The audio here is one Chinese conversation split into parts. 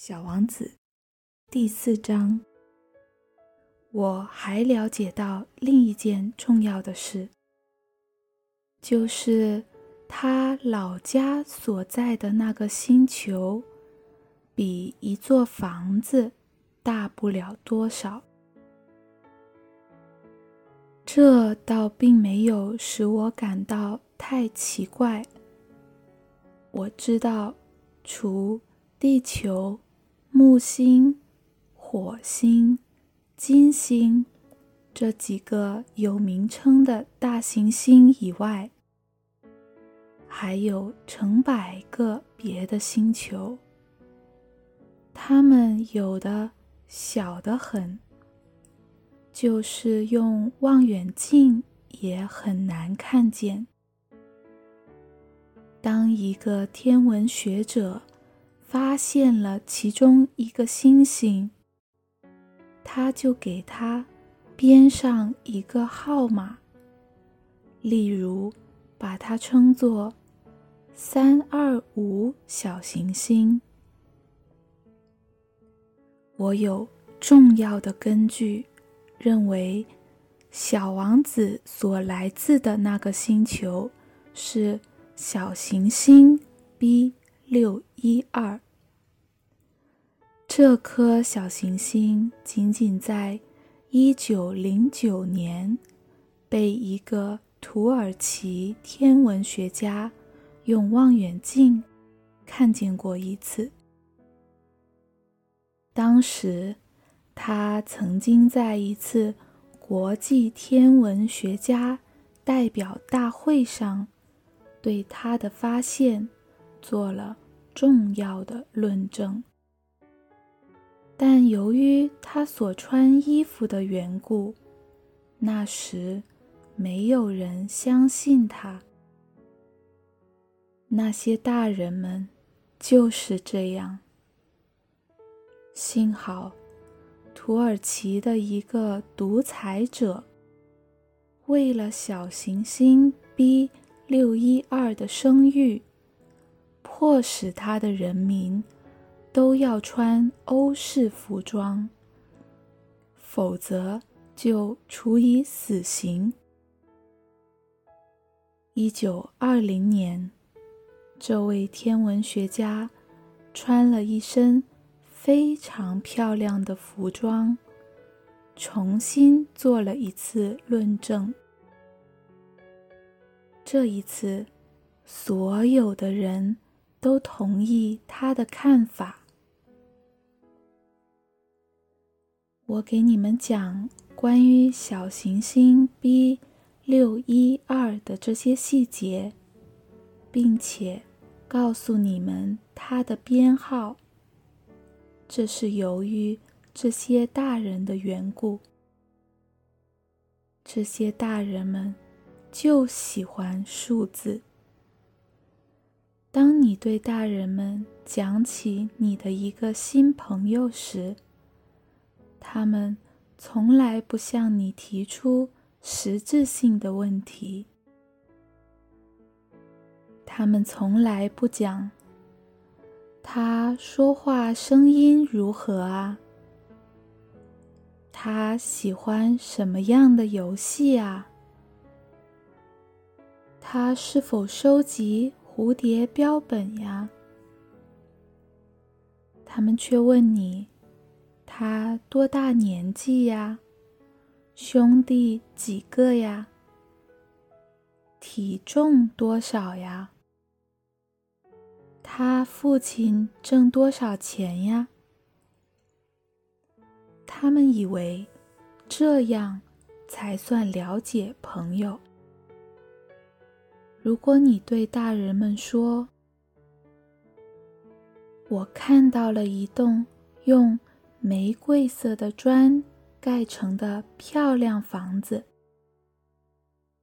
小王子第四章，我还了解到另一件重要的事，就是他老家所在的那个星球，比一座房子大不了多少。这倒并没有使我感到太奇怪。我知道，除地球。木星、火星、金星这几个有名称的大行星以外，还有成百个别的星球。它们有的小得很，就是用望远镜也很难看见。当一个天文学者。发现了其中一个星星，他就给它编上一个号码，例如把它称作“三二五小行星”。我有重要的根据认为，小王子所来自的那个星球是小行星 B。六一二，这颗小行星仅仅在一九零九年被一个土耳其天文学家用望远镜看见过一次。当时，他曾经在一次国际天文学家代表大会上对他的发现。做了重要的论证，但由于他所穿衣服的缘故，那时没有人相信他。那些大人们就是这样。幸好，土耳其的一个独裁者，为了小行星 B 六一二的声誉。迫使他的人民都要穿欧式服装，否则就处以死刑。一九二零年，这位天文学家穿了一身非常漂亮的服装，重新做了一次论证。这一次，所有的人。都同意他的看法。我给你们讲关于小行星 B 六一二的这些细节，并且告诉你们它的编号。这是由于这些大人的缘故。这些大人们就喜欢数字。当你对大人们讲起你的一个新朋友时，他们从来不向你提出实质性的问题。他们从来不讲他说话声音如何啊，他喜欢什么样的游戏啊，他是否收集。蝴蝶标本呀，他们却问你：他多大年纪呀？兄弟几个呀？体重多少呀？他父亲挣多少钱呀？他们以为这样才算了解朋友。如果你对大人们说：“我看到了一栋用玫瑰色的砖盖成的漂亮房子，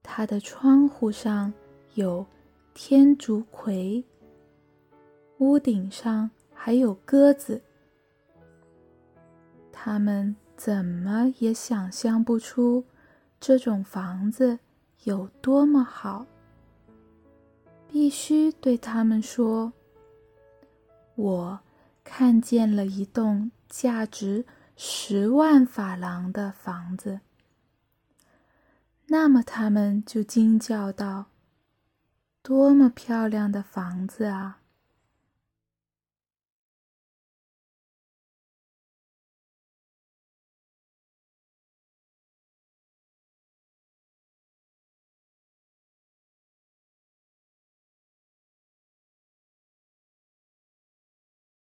它的窗户上有天竺葵，屋顶上还有鸽子。”他们怎么也想象不出这种房子有多么好。必须对他们说：“我看见了一栋价值十万法郎的房子，那么他们就惊叫道：“多么漂亮的房子啊！”